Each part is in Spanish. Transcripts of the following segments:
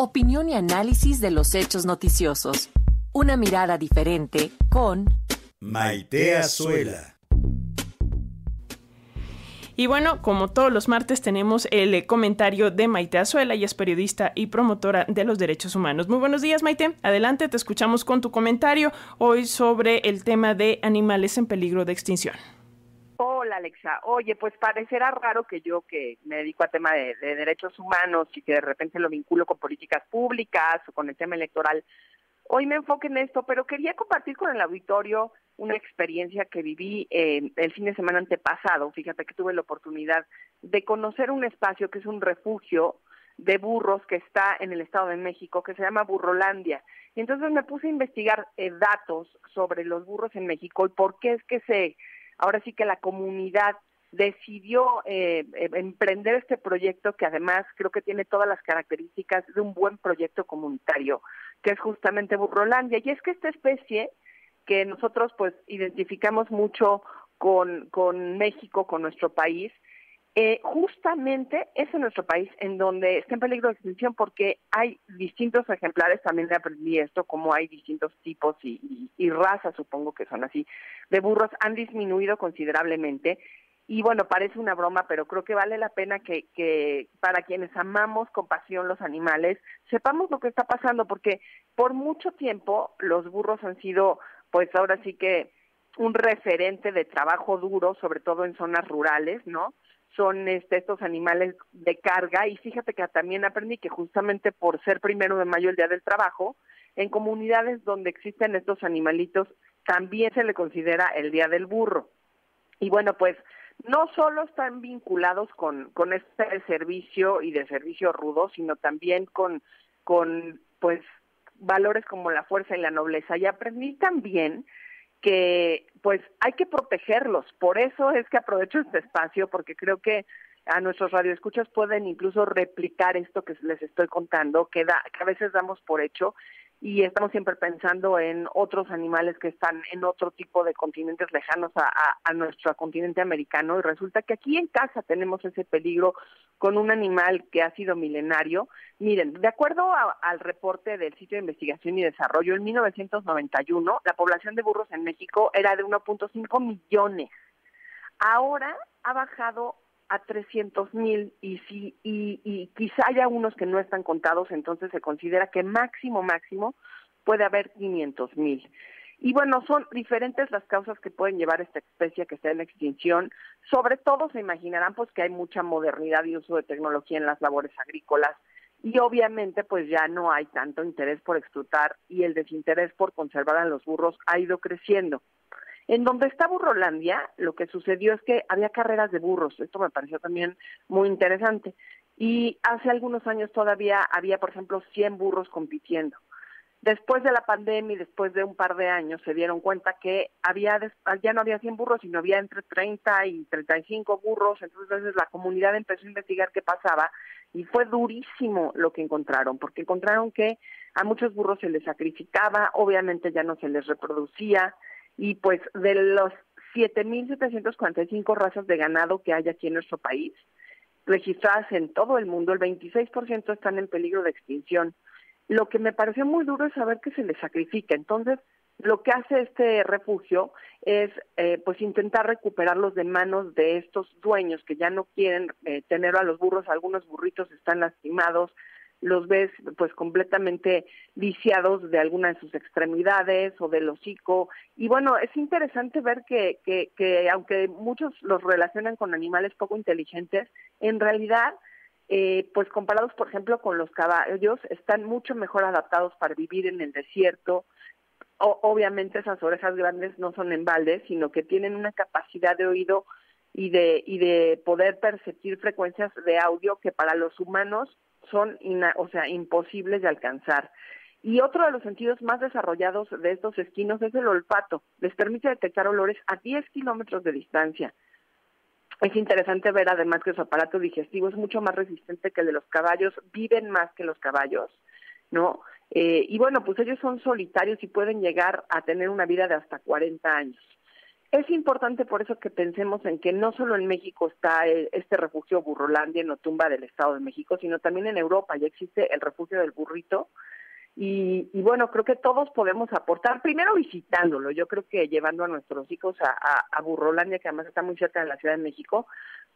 Opinión y análisis de los hechos noticiosos. Una mirada diferente con Maite Azuela. Y bueno, como todos los martes tenemos el eh, comentario de Maite Azuela, y es periodista y promotora de los derechos humanos. Muy buenos días, Maite. Adelante, te escuchamos con tu comentario hoy sobre el tema de animales en peligro de extinción. Hola Alexa, oye, pues parecerá raro que yo que me dedico a tema de, derechos humanos y que de repente lo vinculo con políticas públicas o con el tema electoral, hoy me enfoque en esto, pero quería compartir con el auditorio una experiencia que viví eh, el fin de semana antepasado. Fíjate que tuve la oportunidad de conocer un espacio que es un refugio de burros que está en el Estado de México, que se llama Burrolandia. Y entonces me puse a investigar eh, datos sobre los burros en México y por qué es que se, ahora sí que la comunidad decidió eh, emprender este proyecto que además creo que tiene todas las características de un buen proyecto comunitario, que es justamente Burrolandia. Y es que esta especie que nosotros pues identificamos mucho con, con México, con nuestro país, eh, justamente es en nuestro país en donde está en peligro de extinción porque hay distintos ejemplares, también aprendí esto, como hay distintos tipos y, y, razas, supongo que son así, de burros, han disminuido considerablemente. Y bueno, parece una broma, pero creo que vale la pena que, que para quienes amamos con pasión los animales, sepamos lo que está pasando, porque por mucho tiempo los burros han sido pues ahora sí que un referente de trabajo duro, sobre todo en zonas rurales, ¿no? Son este, estos animales de carga y fíjate que también aprendí que justamente por ser primero de mayo el Día del Trabajo, en comunidades donde existen estos animalitos también se le considera el Día del Burro. Y bueno, pues no solo están vinculados con, con este servicio y de servicio rudo, sino también con, con pues valores como la fuerza y la nobleza. Y aprendí también que pues hay que protegerlos. Por eso es que aprovecho este espacio, porque creo que a nuestros radioescuchas pueden incluso replicar esto que les estoy contando, que, da, que a veces damos por hecho y estamos siempre pensando en otros animales que están en otro tipo de continentes lejanos a, nuestro continente americano y resulta que aquí en casa tenemos ese peligro con un animal que ha sido milenario. Miren, de acuerdo al reporte del sitio de investigación y desarrollo, en 1991 la población de burros en México era de 1.5 millones. Ahora ha bajado a 300 mil y, si, y, y quizá haya unos que no están contados, entonces se considera que máximo, máximo puede haber 500 mil. Y bueno, son diferentes las causas que pueden llevar a esta especie que está en extinción. Sobre todo se imaginarán pues que hay mucha modernidad y uso de tecnología en las labores agrícolas y obviamente pues ya no hay tanto interés por explotar y el desinterés por conservar a los burros ha ido creciendo. En donde está Burrolandia, lo que sucedió es que había carreras de burros. Esto me pareció también muy interesante. Y hace algunos años todavía había, por ejemplo, 100 burros compitiendo. Después de la pandemia y después de un par de años se dieron cuenta que había ya no había 100 burros, sino había entre 30 y 35 burros. Entonces la comunidad empezó a investigar qué pasaba y fue durísimo lo que encontraron, porque encontraron que a muchos burros se les sacrificaba, obviamente ya no se les reproducía, y pues de los 7.745 razas de ganado que hay aquí en nuestro país, registradas en todo el mundo, el 26% están en peligro de extinción. Lo que me pareció muy duro es saber que se les sacrifica. Entonces, lo que hace este refugio es eh, pues intentar recuperarlos de manos de estos dueños que ya no quieren eh, tener a los burros, algunos burritos están lastimados, los ves pues completamente viciados de alguna de sus extremidades o del hocico. Y bueno, es interesante ver que, que, que aunque muchos los relacionan con animales poco inteligentes, en realidad, eh, pues comparados por ejemplo con los caballos, están mucho mejor adaptados para vivir en el desierto. O, obviamente esas orejas grandes no son en balde, sino que tienen una capacidad de oído y de, y de poder percibir frecuencias de audio que para los humanos son o sea, imposibles de alcanzar. Y otro de los sentidos más desarrollados de estos esquinos es el olfato. Les permite detectar olores a 10 kilómetros de distancia. Es interesante ver además que su aparato digestivo es mucho más resistente que el de los caballos, viven más que los caballos, ¿no? Eh, y bueno, pues ellos son solitarios y pueden llegar a tener una vida de hasta 40 años. Es importante por eso que pensemos en que no solo en México está eh, este refugio Burrolandia en Otumba del Estado de México, sino también en Europa ya existe el refugio del burrito. Y, bueno, creo que todos podemos aportar, primero visitándolo, yo creo que llevando a nuestros hijos a, a Burrolandia, que además está muy cerca de la Ciudad de México,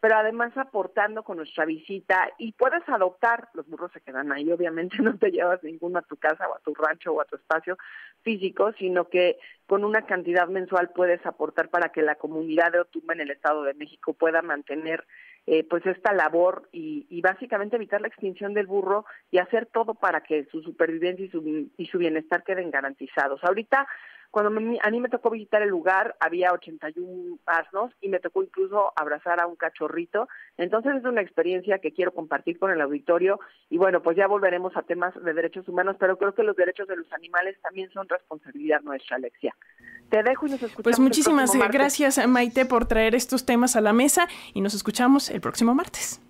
pero además aportando con nuestra visita y puedes adoptar, los burros se quedan ahí, obviamente no te llevas ninguno a tu casa o a tu rancho o a tu espacio físico, sino que con una cantidad mensual puedes aportar para que la comunidad de Otumba en el Estado de México pueda mantener eh, pues esta labor y, y, básicamente evitar la extinción del burro y hacer todo para que su supervivencia y su, y su bienestar queden garantizados. Ahorita cuando a mí me tocó visitar el lugar, había 81 asnos y me tocó incluso abrazar a un cachorrito. Entonces es una experiencia que quiero compartir con el auditorio y bueno, pues ya volveremos a temas de derechos humanos, pero creo que los derechos de los animales también son responsabilidad nuestra, Alexia. Te dejo y nos escuchamos. Pues muchísimas gracias, Maite, por traer estos temas a la mesa y nos escuchamos el próximo martes.